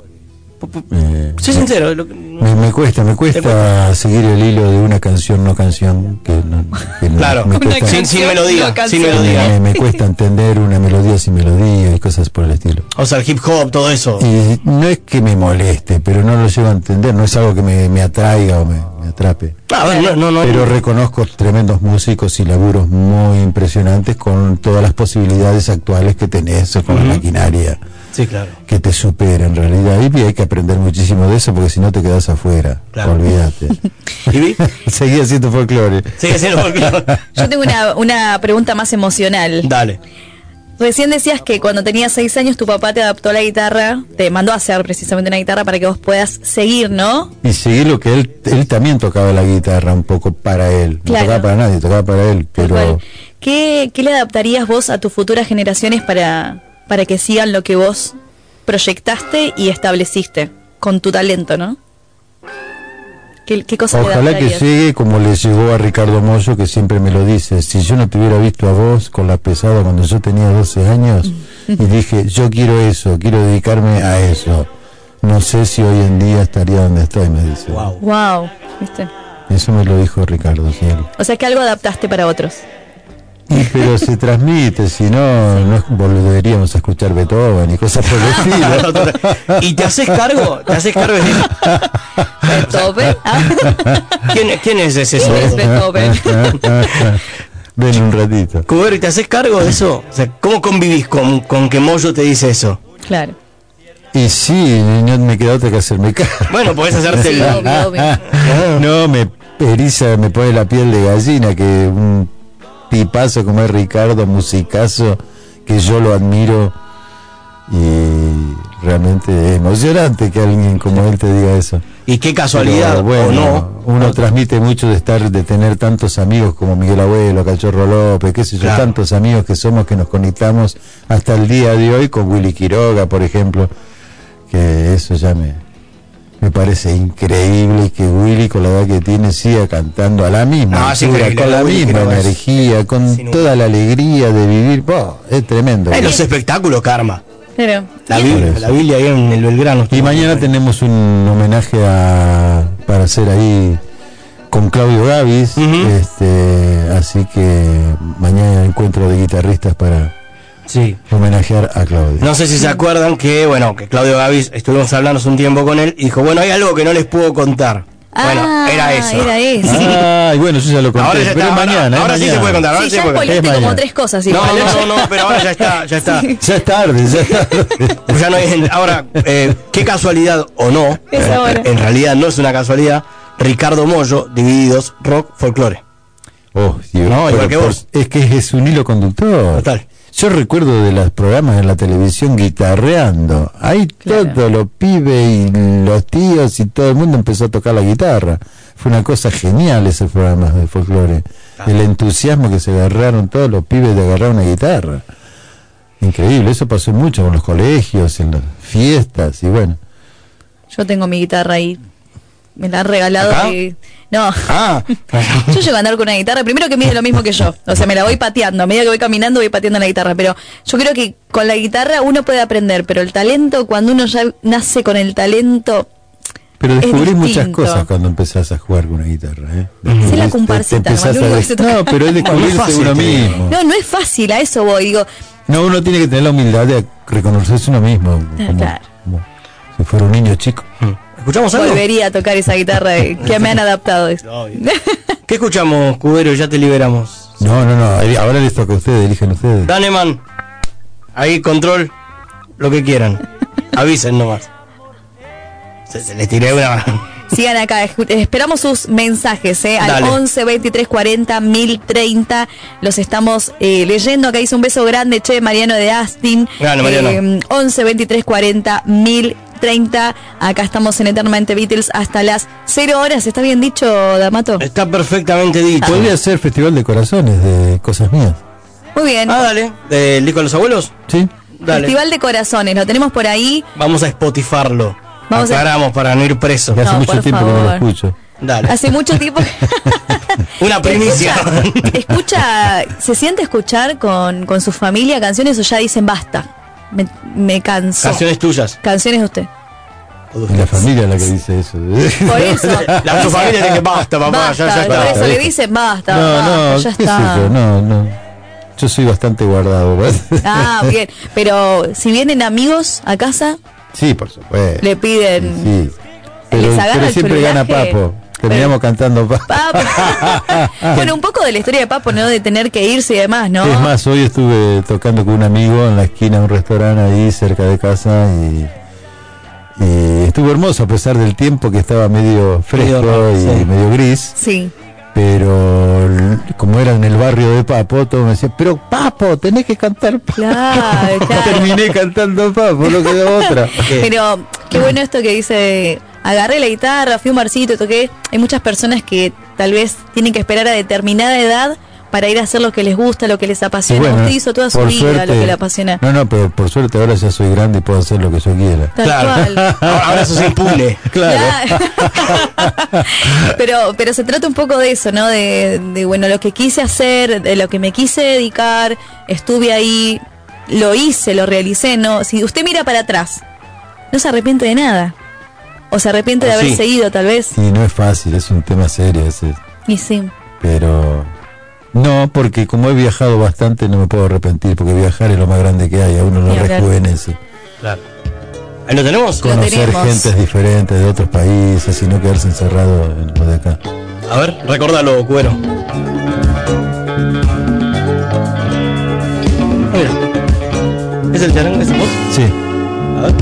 Speaker 3: Eh,
Speaker 2: Soy sincero. lo que-
Speaker 3: Me, me cuesta, me cuesta seguir el hilo de una canción, no canción, que no, que
Speaker 2: Claro,
Speaker 3: me cuesta,
Speaker 2: sin, melodía.
Speaker 4: no
Speaker 2: Sin melodía.
Speaker 3: me, me cuesta entender una melodía sin melodía y cosas por el estilo.
Speaker 2: O sea, el hip hop, todo eso.
Speaker 3: Y no es que me moleste, pero no lo llego a entender, no es algo que me, me atraiga o me, me atrape.
Speaker 2: Ah, bueno, no, no, no.
Speaker 3: Pero reconozco tremendos músicos y laburos muy impresionantes con todas las posibilidades actuales que tenés con la maquinaria
Speaker 2: Sí, claro.
Speaker 3: que te supera en realidad. Y hay que aprender muchísimo de eso porque si no te quedas afuera.
Speaker 2: Claro.
Speaker 3: Olvídate. Seguí haciendo folclore.
Speaker 2: Sigue siendo folclore.
Speaker 4: Yo tengo una, una pregunta más emocional.
Speaker 2: Dale.
Speaker 4: Recién decías que cuando tenías seis años tu papá te adaptó la guitarra, te mandó a hacer precisamente una guitarra para que vos puedas seguir, ¿no?
Speaker 3: Y seguí lo que él, él también tocaba la guitarra un poco para él.
Speaker 4: Claro.
Speaker 3: No tocaba para nadie, tocaba para él. Pero.
Speaker 4: ¿Qué, qué le adaptarías vos a tus futuras generaciones para, para que sigan lo que vos proyectaste y estableciste con tu talento, ¿no? ¿Qué, le
Speaker 3: ojalá que llegue como le llegó a Ricardo Mollo, que siempre me lo dice. Si yo no te hubiera visto a vos con la pesada cuando yo tenía 12 años y dije, yo quiero eso, quiero dedicarme a eso. No sé si hoy en día estaría donde estoy, me dice.
Speaker 2: Wow.
Speaker 4: Wow, ¿viste?
Speaker 3: Eso me lo dijo Ricardo, sí.
Speaker 4: O sea que algo adaptaste para otros.
Speaker 3: Y, pero se transmite, si no, no volveríamos a escuchar Beethoven y cosas por el estilo.
Speaker 2: ¿Y te haces cargo? ¿Te haces cargo de
Speaker 4: Beethoven.
Speaker 2: ¿Quién, quién es ese
Speaker 4: ¿Quién es
Speaker 2: señor?
Speaker 4: Beethoven?
Speaker 3: Ven un ratito.
Speaker 2: Cubero, ¿y te haces cargo de eso? O sea, ¿cómo convivís con, con que Moyo te dice eso?
Speaker 4: Claro.
Speaker 3: Y sí, no me queda otra que hacerme cargo.
Speaker 2: Bueno, podés hacerte
Speaker 4: Sí,
Speaker 2: el...
Speaker 4: obvio, obvio.
Speaker 3: No, me eriza, me pone la piel de gallina que un tipazo como es Ricardo, musicazo, que yo lo admiro y realmente es emocionante que alguien como él te diga eso.
Speaker 2: Y qué casualidad,
Speaker 3: Pero bueno,
Speaker 2: o no.
Speaker 3: uno transmite mucho de estar, de tener tantos amigos como Miguel Abuelo, Cachorro López, qué sé yo,
Speaker 2: Claro.
Speaker 3: tantos amigos que somos que nos conectamos hasta el día de hoy con Willy Quiroga, por ejemplo, que eso ya me, me parece increíble que Willy con la edad que tiene siga cantando a la misma
Speaker 2: No,
Speaker 3: altura, con la
Speaker 2: Willy
Speaker 3: misma energía, con
Speaker 2: sin
Speaker 3: toda la alegría de vivir, ¡oh! es tremendo.
Speaker 2: En los espectáculos, Karma.
Speaker 4: Pero,
Speaker 2: La Biblia, la Biblia ahí en el Belgrano.
Speaker 3: Y mañana tenemos un homenaje a, para hacer ahí con Claudio Gavis, este, así que mañana encuentro de guitarristas para
Speaker 2: Sí.
Speaker 3: homenajear a Claudio.
Speaker 2: No sé si se acuerdan que, bueno, que Claudio Gavis, estuvimos hablando hace un tiempo con él y dijo, bueno, hay algo que no les puedo contar. bueno,
Speaker 4: Ah,
Speaker 2: era eso.
Speaker 4: Era eso.
Speaker 3: Ay, bueno, yo ya lo conté,
Speaker 2: Ahora ya
Speaker 3: pero
Speaker 2: está,
Speaker 3: es
Speaker 2: ahora-
Speaker 3: mañana. es
Speaker 2: ahora sí se puede contar, ahora
Speaker 4: Sí,
Speaker 2: sí
Speaker 4: ya
Speaker 2: se puede contar.
Speaker 4: como
Speaker 3: mañana.
Speaker 4: tres cosas.
Speaker 2: No,
Speaker 4: igual.
Speaker 2: no, no, no, pero ahora ya está, ya está.
Speaker 3: Ya es tarde, ya es tarde.
Speaker 2: Ya no hay- ahora, eh, qué casualidad o no,
Speaker 4: Es ahora.
Speaker 2: en realidad no es una casualidad, Ricardo Mollo, divididos, rock, folclore.
Speaker 3: Oh, Dios,
Speaker 2: No, igual
Speaker 3: pero
Speaker 2: que
Speaker 3: por-
Speaker 2: vos.
Speaker 3: Es que es un hilo conductor.
Speaker 2: Total.
Speaker 3: Yo recuerdo de los programas en la televisión guitarreando. Ahí
Speaker 4: Claro.
Speaker 3: todos los pibes y los tíos y todo el mundo empezó a tocar la guitarra. Fue una cosa genial ese programa de folclore. El entusiasmo que se agarraron todos los pibes de agarrar una guitarra. Increíble, eso pasó mucho con los colegios, en las fiestas y bueno.
Speaker 4: Yo tengo mi guitarra ahí. Me la han regalado.
Speaker 2: ¿Acá?
Speaker 4: y- No.
Speaker 2: Ah,
Speaker 4: Yo llego a andar con una guitarra, primero que mide lo mismo que yo. O sea, me la voy pateando. A medida que voy caminando, voy pateando la guitarra. Pero yo creo que con la guitarra uno puede aprender, pero el talento, cuando uno ya nace con el talento,
Speaker 3: Pero
Speaker 4: Es
Speaker 3: descubrís muchas cosas cuando empezás a jugar con una guitarra. ¿eh?
Speaker 4: Sí, la comparsita.
Speaker 3: No, pero es descubrirse uno mismo.
Speaker 4: no, no es fácil, a eso voy. Digo,
Speaker 3: No, uno tiene que tener la humildad de reconocerse uno mismo. Como,
Speaker 4: claro.
Speaker 3: como si fuera un niño chico.
Speaker 2: ¿Escuchamos algo?
Speaker 4: volvería a tocar esa guitarra que me han adaptado.
Speaker 2: ¿Qué escuchamos, Cubero? Ya te liberamos.
Speaker 3: No, no, no. Ahora les toca a ustedes, eligen ustedes.
Speaker 2: Daneman, ahí control, lo que quieran. Avisen nomás. Se, se les tiré una.
Speaker 4: Sigan acá, esperamos sus mensajes ¿eh? al
Speaker 2: Dale.
Speaker 4: 11 23 40 1030. Los estamos eh, leyendo. Acá dice un beso grande, che, Mariano de Astin.
Speaker 2: Grande, Mariano.
Speaker 4: Eh, 11 23 40 1030. Acá estamos en Eternamente Beatles hasta las 0 horas. ¿Está bien dicho, Damato?
Speaker 2: Está perfectamente dicho.
Speaker 3: Podría ser Festival de Corazones de Cosas Mías.
Speaker 4: Muy bien.
Speaker 2: Ah, dale. ¿Del disco de los abuelos?
Speaker 3: ¿Sí?
Speaker 2: Dale.
Speaker 4: Festival de Corazones, lo tenemos por ahí.
Speaker 2: Vamos a Spotifarlo.
Speaker 4: Vamos a-
Speaker 2: Aclaramos para no ir preso.
Speaker 3: Hace mucho
Speaker 4: por
Speaker 3: tiempo que no lo escucho.
Speaker 2: Dale.
Speaker 4: Hace mucho tiempo.
Speaker 2: Una primicia.
Speaker 4: Escucha, escucha, ¿se siente escuchar con, con su familia canciones o ya dicen basta? Me, me canso.
Speaker 2: Canciones tuyas.
Speaker 4: Canciones de usted.
Speaker 3: La familia es la que dice eso.
Speaker 4: Por eso.
Speaker 2: La tu familia dice que basta, papá,
Speaker 4: Basta,
Speaker 2: ya, ya
Speaker 4: por
Speaker 2: está.
Speaker 4: eso le dicen basta,
Speaker 3: no,
Speaker 4: basta,
Speaker 3: no,
Speaker 4: ya está.
Speaker 3: yo, no, no. Yo soy bastante guardado.
Speaker 4: Ah, bien. Pero si vienen amigos a casa,
Speaker 3: Sí, por supuesto.
Speaker 4: le piden.
Speaker 3: Sí. Pero,
Speaker 4: ¿Les agarra
Speaker 3: pero siempre gana? Papo. Terminamos cantando Papo.
Speaker 4: Papo. bueno, un poco de la historia de Papo, ¿no? De tener que irse y demás, ¿no?
Speaker 3: Es más, hoy estuve tocando con un amigo en la esquina de un restaurante ahí cerca de casa y, y estuvo hermoso a pesar del tiempo que estaba medio fresco
Speaker 2: Medio,
Speaker 3: y
Speaker 2: sí.
Speaker 3: medio gris.
Speaker 4: Sí.
Speaker 3: Pero como era en el barrio de Papo, todo me decía, pero Papo, tenés que cantar Papo.
Speaker 4: Claro, claro.
Speaker 3: Terminé cantando Papo, no quedó otra.
Speaker 4: Pero qué bueno esto que dice, agarré la guitarra, fui a un barcito, toqué. Hay muchas personas que tal vez tienen que esperar a determinada edad para ir a hacer lo que les gusta, lo que les apasiona.
Speaker 3: bueno,
Speaker 4: Usted hizo toda su vida
Speaker 3: suerte-
Speaker 4: lo que le apasiona.
Speaker 3: No, no, pero por suerte ahora ya soy grande y puedo hacer lo que yo quiera.
Speaker 4: Tal
Speaker 2: Claro.
Speaker 4: cual.
Speaker 2: Ahora, sos impune.
Speaker 3: Claro.
Speaker 4: Claro. pero, pero se trata un poco de eso, ¿no? De, de, bueno, lo que quise hacer, de lo que me quise dedicar, estuve ahí, lo hice, lo realicé, ¿no? Si usted mira para atrás, no se arrepiente de nada. O se arrepiente de haber
Speaker 2: sí.
Speaker 4: seguido, tal vez.
Speaker 3: Sí, no es fácil, es un tema serio ese.
Speaker 4: Y sí.
Speaker 3: Pero no, porque como he viajado bastante no me puedo arrepentir, porque viajar es lo más grande que hay, a uno lo
Speaker 4: hablar.
Speaker 3: rejuvenece.
Speaker 2: Claro. ¿Ahí lo tenemos?
Speaker 4: Lo
Speaker 3: Conocer
Speaker 4: tenemos.
Speaker 3: gentes diferentes de otros países y no quedarse encerrado en lo de acá.
Speaker 2: A ver, recórdalo, Cubero. Ah, Mira. ¿Es el charango? ¿Es vos?
Speaker 3: Sí.
Speaker 2: A ver.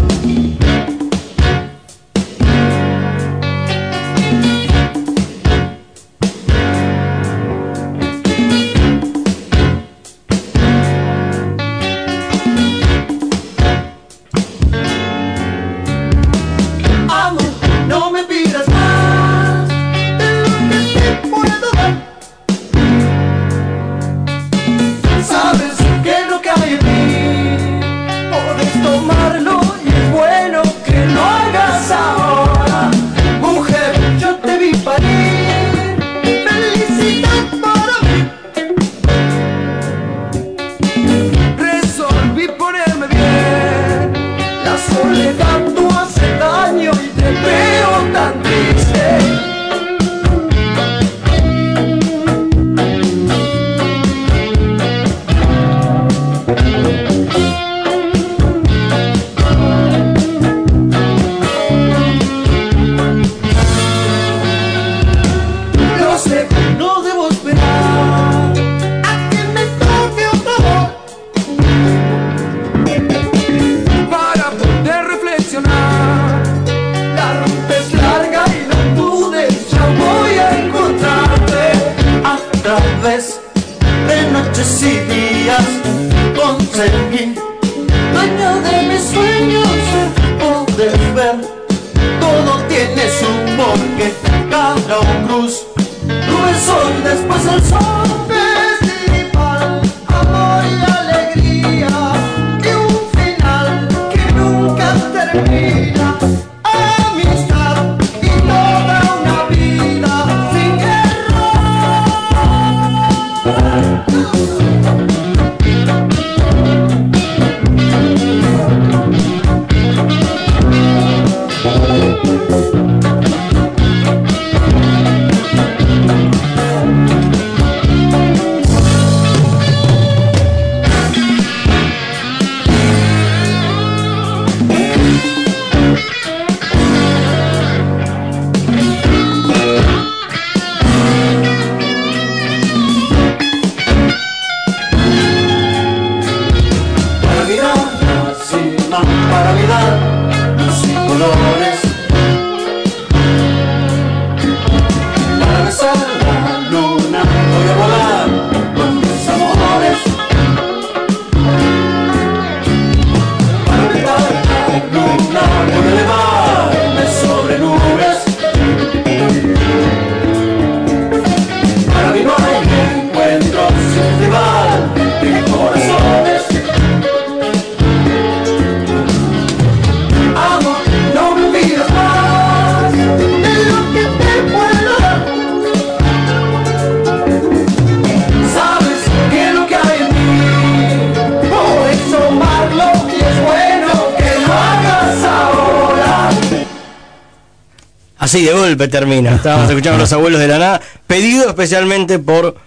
Speaker 2: Así de golpe termina. Estábamos escuchando a los abuelos de la nada, pedido especialmente por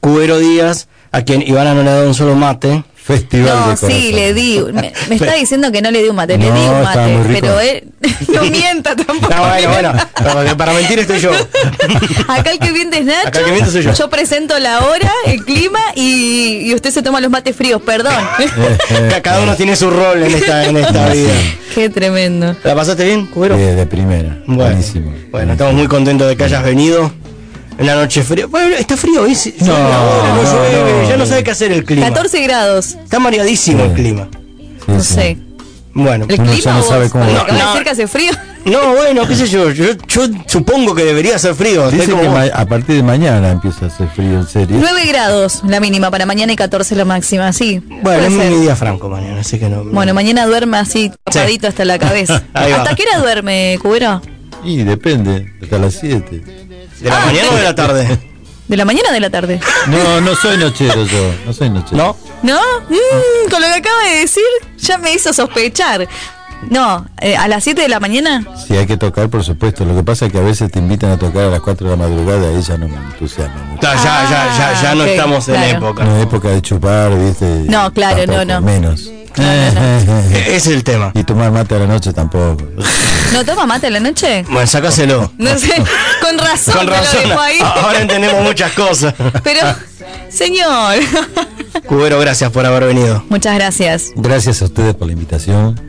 Speaker 2: Cubero Díaz, a quien Ivana no le ha dado un solo mate.
Speaker 3: Festival
Speaker 4: No,
Speaker 3: de
Speaker 4: sí, le di. Me, me está diciendo que no le di un mate. Le
Speaker 3: No,
Speaker 4: di un mate.
Speaker 3: muy rico.
Speaker 4: Pero él no mienta tampoco.
Speaker 2: No, bueno, bueno, para, mentir estoy yo.
Speaker 4: Acá el que miente es Nacho.
Speaker 2: Acá el que miente soy yo.
Speaker 4: presento la hora, el clima y, y usted se toma los mates fríos. Perdón.
Speaker 2: Ca- Cada uno tiene su rol en esta, en esta vida.
Speaker 4: Qué tremendo.
Speaker 2: ¿La pasaste bien, Cubero?
Speaker 3: De, de primera.
Speaker 2: Bueno,
Speaker 3: Buenísimo.
Speaker 2: bueno, estamos muy contentos de que hayas venido. En la noche fría. Bueno, está frío sí,
Speaker 3: No,
Speaker 2: ahora, no,
Speaker 3: no,
Speaker 2: llueve.
Speaker 3: no.
Speaker 2: ya no sabe qué hacer el clima.
Speaker 4: 14 grados.
Speaker 2: Está mareadísimo el
Speaker 3: Sí.
Speaker 2: clima.
Speaker 3: Sí,
Speaker 4: No
Speaker 3: sí.
Speaker 4: sé.
Speaker 2: Bueno.
Speaker 4: ¿El clima
Speaker 3: ya no sabe cómo
Speaker 4: de
Speaker 2: No,
Speaker 4: decir que hace frío.
Speaker 2: No, bueno, qué sé yo. Yo, yo supongo que debería ser frío.
Speaker 3: Dice
Speaker 2: como
Speaker 3: que a partir de mañana empieza a hacer frío, en serio.
Speaker 4: 9 grados la mínima para mañana y 14 la máxima. Sí.
Speaker 2: Bueno, es
Speaker 4: ser.
Speaker 2: mi día franco mañana, así que no. no-
Speaker 4: Bueno, mañana duerme así tapadito hasta la cabeza. ¿Hasta qué hora duerme, Cubero?
Speaker 3: Y depende, hasta las 7.
Speaker 2: ¿De la mañana o de la tarde?
Speaker 4: ¿De la mañana o de la tarde?
Speaker 3: No, no soy nochero yo, no soy nochero.
Speaker 2: ¿No?
Speaker 4: ¿No? Mm, con lo que acaba de decir, ya me hizo sospechar. No, eh, a las 7 de la mañana.
Speaker 3: Si hay que tocar, por supuesto. Lo que pasa es que a veces te invitan a tocar a las 4 de la madrugada y ya no me entusiasma mucho.
Speaker 2: Ya, ya, ya, ya, ya no
Speaker 4: Ah, ok,
Speaker 2: estamos en
Speaker 4: claro.
Speaker 2: época.
Speaker 3: No es época de chupar, ¿viste?
Speaker 4: No, claro, no,
Speaker 3: Tampoco,
Speaker 4: no.
Speaker 3: Menos.
Speaker 2: Es el tema.
Speaker 3: y tomar mate a la noche tampoco.
Speaker 4: ¿No toma mate a la noche?
Speaker 2: Bueno, sacáselo.
Speaker 4: No sé, con razón,
Speaker 2: Con
Speaker 4: lo
Speaker 2: razón.
Speaker 4: dejó ahí.
Speaker 2: Ahora entendemos muchas cosas.
Speaker 4: Pero, señor.
Speaker 2: Cubero, gracias por haber venido.
Speaker 4: Muchas gracias.
Speaker 3: Gracias a ustedes por la invitación.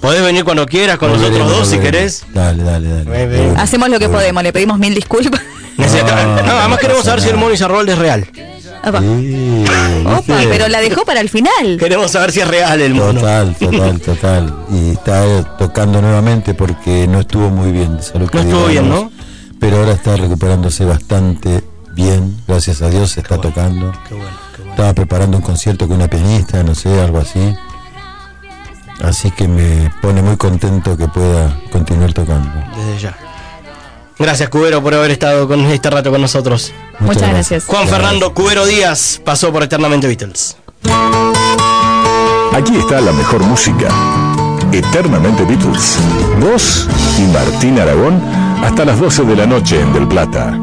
Speaker 2: Podés venir cuando quieras con nosotros
Speaker 3: Volveremos,
Speaker 2: dos si querés.
Speaker 3: Dale, dale, dale.
Speaker 2: Ven, ven.
Speaker 4: Hacemos lo que podemos, le pedimos mil disculpas.
Speaker 3: No,
Speaker 2: no, además queremos saber si el. Moni Sarrold es real.
Speaker 4: Opa,
Speaker 3: Sí,
Speaker 4: Opa,
Speaker 3: ¿viste?
Speaker 4: pero la dejó para el final.
Speaker 2: Queremos saber si es real el mono.
Speaker 3: Total, total, total. Y está eh, tocando nuevamente porque no estuvo muy bien que
Speaker 2: No estuvo bien,
Speaker 3: digamos. Pero ahora está recuperándose bastante bien, gracias a Dios, se está tocando.
Speaker 2: Qué bueno, qué bueno.
Speaker 3: Estaba preparando un concierto con una pianista, no sé, algo así. Así que me pone muy contento que pueda continuar tocando.
Speaker 2: Desde ya. Gracias, Cubero, por haber estado con este rato con nosotros.
Speaker 4: Muchas gracias.
Speaker 2: Juan Fernando Cubero Díaz pasó por Eternamente Beatles.
Speaker 1: Aquí está la mejor música. Eternamente Beatles. Vos y Martín Aragón hasta las 12 de la noche en Del Plata.